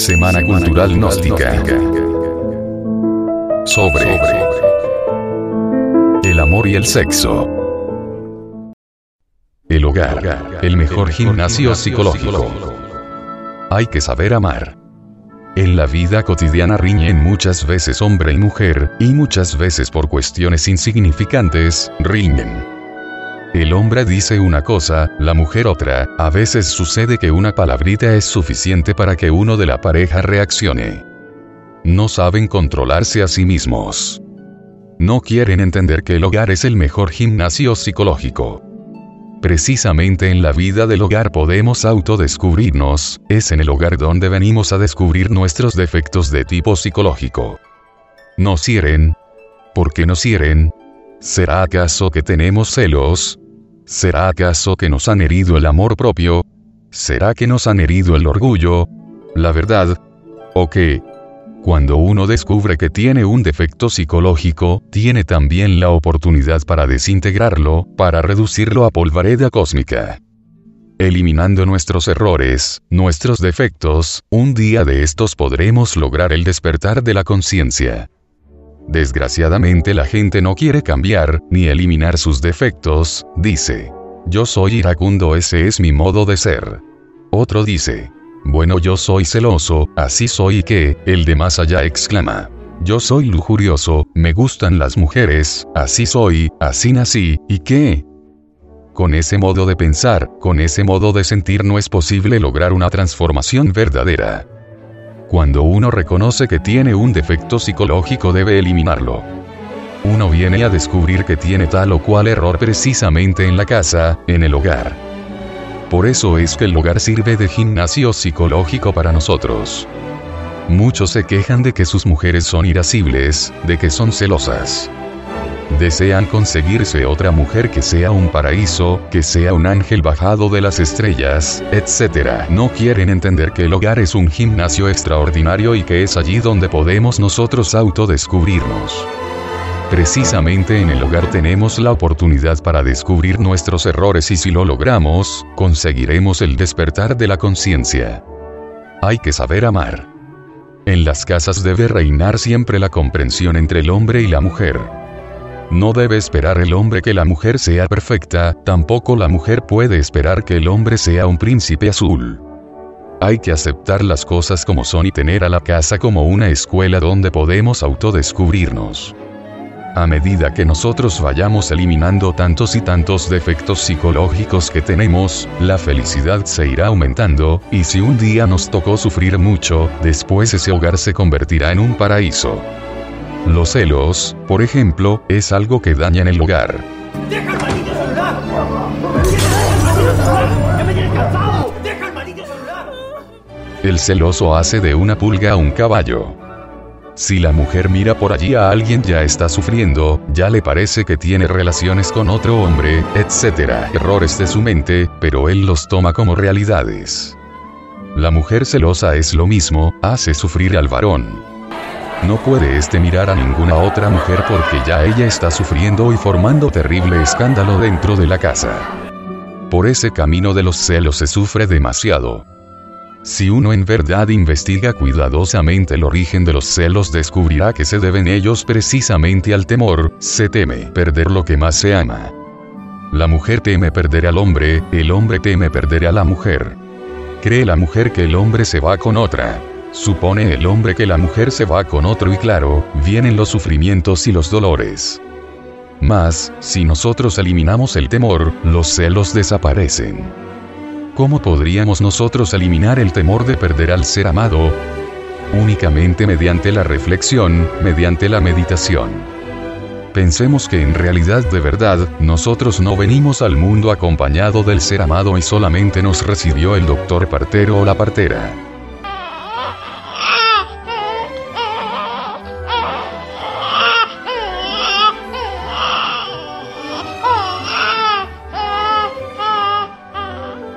Semana Cultural Gnóstica. Sobre el amor y el sexo. El hogar, el mejor gimnasio psicológico. Hay que saber amar. En la vida cotidiana riñen muchas veces hombre y mujer, y muchas veces por cuestiones insignificantes, riñen. El hombre dice una cosa, la mujer otra, a veces sucede que una palabrita es suficiente para que uno de la pareja reaccione. No saben controlarse a sí mismos. No quieren entender que el hogar es el mejor gimnasio psicológico. Precisamente en la vida del hogar podemos autodescubrirnos, es en el hogar donde venimos a descubrir nuestros defectos de tipo psicológico. ¿Nos hieren? ¿Por qué nos hieren? ¿Será acaso que tenemos celos? ¿Será acaso que nos han herido el amor propio? ¿Será que nos han herido el orgullo? ¿La verdad? ¿O qué? Cuando uno descubre que tiene un defecto psicológico, tiene también la oportunidad para desintegrarlo, para reducirlo a polvareda cósmica. Eliminando nuestros errores, nuestros defectos, un día de estos podremos lograr el despertar de la conciencia. Desgraciadamente la gente no quiere cambiar, ni eliminar sus defectos, dice. Yo soy iracundo, ese es mi modo de ser. Otro dice. Bueno, yo soy celoso, así soy que, el de más allá exclama. Yo soy lujurioso, me gustan las mujeres, así soy, así nací, ¿y qué? Con ese modo de pensar, con ese modo de sentir no es posible lograr una transformación verdadera. Cuando uno reconoce que tiene un defecto psicológico debe eliminarlo. Uno viene a descubrir que tiene tal o cual error precisamente en la casa, en el hogar. Por eso es que el hogar sirve de gimnasio psicológico para nosotros. Muchos se quejan de que sus mujeres son irascibles, de que son celosas. Desean conseguirse otra mujer que sea un paraíso, que sea un ángel bajado de las estrellas, etc. No quieren entender que el hogar es un gimnasio extraordinario y que es allí donde podemos nosotros autodescubrirnos. Precisamente en el hogar tenemos la oportunidad para descubrir nuestros errores y si lo logramos, conseguiremos el despertar de la conciencia. Hay que saber amar. En las casas debe reinar siempre la comprensión entre el hombre y la mujer. No debe esperar el hombre que la mujer sea perfecta, tampoco la mujer puede esperar que el hombre sea un príncipe azul. Hay que aceptar las cosas como son y tener a la casa como una escuela donde podemos autodescubrirnos. A medida que nosotros vayamos eliminando tantos y tantos defectos psicológicos que tenemos, la felicidad se irá aumentando, y si un día nos tocó sufrir mucho, después ese hogar se convertirá en un paraíso. Los celos, por ejemplo, es algo que daña en el hogar. ¡Deja al maldito celular! ¡Deja el maldito celular! El celoso hace de una pulga a un caballo. Si la mujer mira por allí a alguien ya está sufriendo, ya le parece que tiene relaciones con otro hombre, etc. Errores de su mente, pero él los toma como realidades. La mujer celosa es lo mismo, hace sufrir al varón. No puede este mirar a ninguna otra mujer porque ya ella está sufriendo y formando terrible escándalo dentro de la casa. Por ese camino de los celos se sufre demasiado. Si uno en verdad investiga cuidadosamente el origen de los celos descubrirá que se deben ellos precisamente al temor, se teme perder lo que más se ama. La mujer teme perder al hombre, el hombre teme perder a la mujer. Cree la mujer que el hombre se va con otra. Supone el hombre que la mujer se va con otro y claro, vienen los sufrimientos y los dolores. Mas, si nosotros eliminamos el temor, los celos desaparecen. ¿Cómo podríamos nosotros eliminar el temor de perder al ser amado? Únicamente mediante la reflexión, mediante la meditación. Pensemos que en realidad de verdad, nosotros no venimos al mundo acompañado del ser amado y solamente nos recibió el doctor partero o la partera.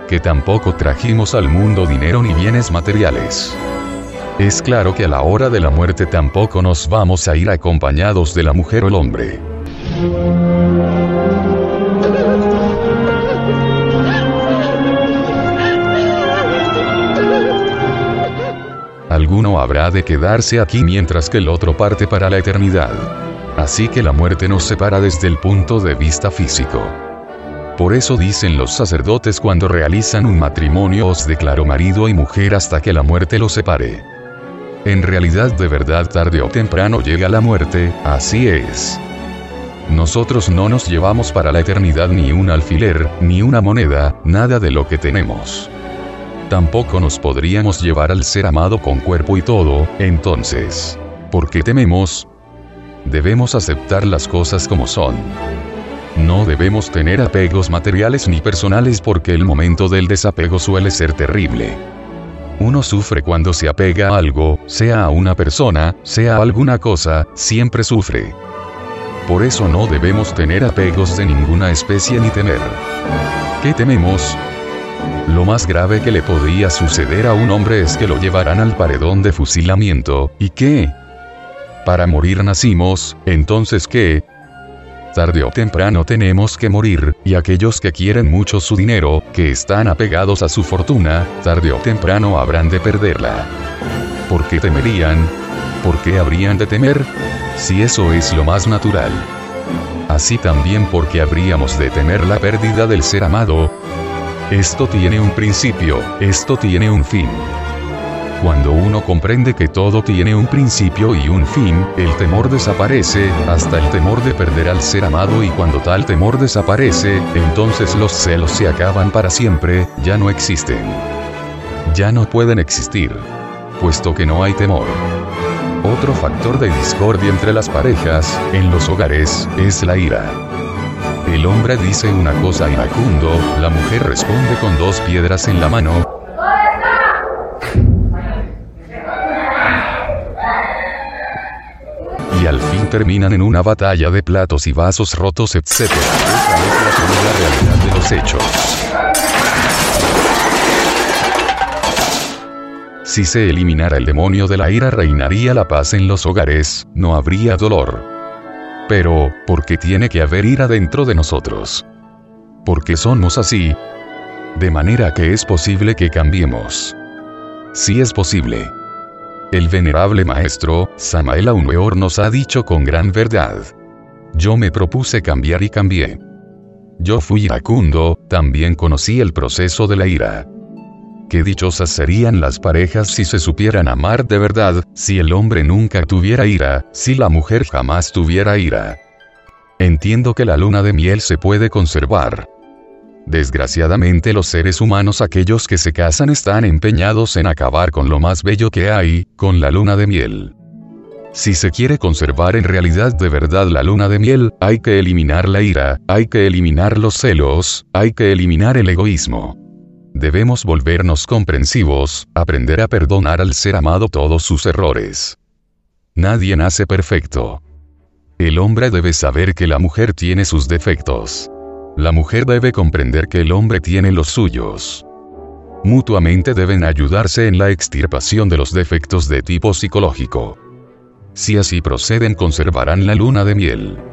Que tampoco trajimos al mundo dinero ni bienes materiales. Es claro que a la hora de la muerte tampoco nos vamos a ir acompañados de la mujer o el hombre. alguno habrá de quedarse aquí mientras que el otro parte para la eternidad. Así que la muerte nos separa desde el punto de vista físico. Por eso dicen los sacerdotes cuando realizan un matrimonio os declaro marido y mujer hasta que la muerte los separe. En realidad de verdad tarde o temprano llega la muerte, así es. Nosotros no nos llevamos para la eternidad ni un alfiler, ni una moneda, nada de lo que tenemos. Tampoco nos podríamos llevar al ser amado con cuerpo y todo, entonces. ¿Por qué tememos? Debemos aceptar las cosas como son. No debemos tener apegos materiales ni personales porque el momento del desapego suele ser terrible. Uno sufre cuando se apega a algo, sea a una persona, sea a alguna cosa, siempre sufre. Por eso no debemos tener apegos de ninguna especie ni temer. ¿Qué tememos? Lo más grave que le podría suceder a un hombre es que lo llevarán al paredón de fusilamiento, ¿y qué? Para morir nacimos, entonces ¿qué? Tarde o temprano tenemos que morir, y aquellos que quieren mucho su dinero, que están apegados a su fortuna, tarde o temprano habrán de perderla. ¿Por qué temerían? ¿Por qué habrían de temer? Si eso es lo más natural. Así también porque habríamos de temer la pérdida del ser amado. Esto tiene un principio, esto tiene un fin. Cuando uno comprende que todo tiene un principio y un fin, el temor desaparece, hasta el temor de perder al ser amado y cuando tal temor desaparece, entonces los celos se acaban para siempre, ya no existen. Ya no pueden existir. Puesto que no hay temor. Otro factor de discordia entre las parejas, en los hogares, es la ira. El hombre dice una cosa iracundo, la mujer responde con dos piedras en la mano, terminan en una batalla de platos y vasos rotos, etc. Es la realidad de los hechos. Si se eliminara el demonio de la ira reinaría la paz en los hogares, no habría dolor. Pero, ¿por qué tiene que haber ira dentro de nosotros? Porque somos así. De manera que es posible que cambiemos. Sí es posible. El venerable maestro, Samael Weor nos ha dicho con gran verdad. Yo me propuse cambiar y cambié. Yo fui iracundo, también conocí el proceso de la ira. Qué dichosas serían las parejas si se supieran amar de verdad, si el hombre nunca tuviera ira, si la mujer jamás tuviera ira. Entiendo que la luna de miel se puede conservar, Desgraciadamente los seres humanos aquellos que se casan están empeñados en acabar con lo más bello que hay, con la luna de miel. Si se quiere conservar en realidad de verdad la luna de miel, hay que eliminar la ira, hay que eliminar los celos, hay que eliminar el egoísmo. Debemos volvernos comprensivos, aprender a perdonar al ser amado todos sus errores. Nadie nace perfecto. El hombre debe saber que la mujer tiene sus defectos. La mujer debe comprender que el hombre tiene los suyos. Mutuamente deben ayudarse en la extirpación de los defectos de tipo psicológico. Si así proceden conservarán la luna de miel.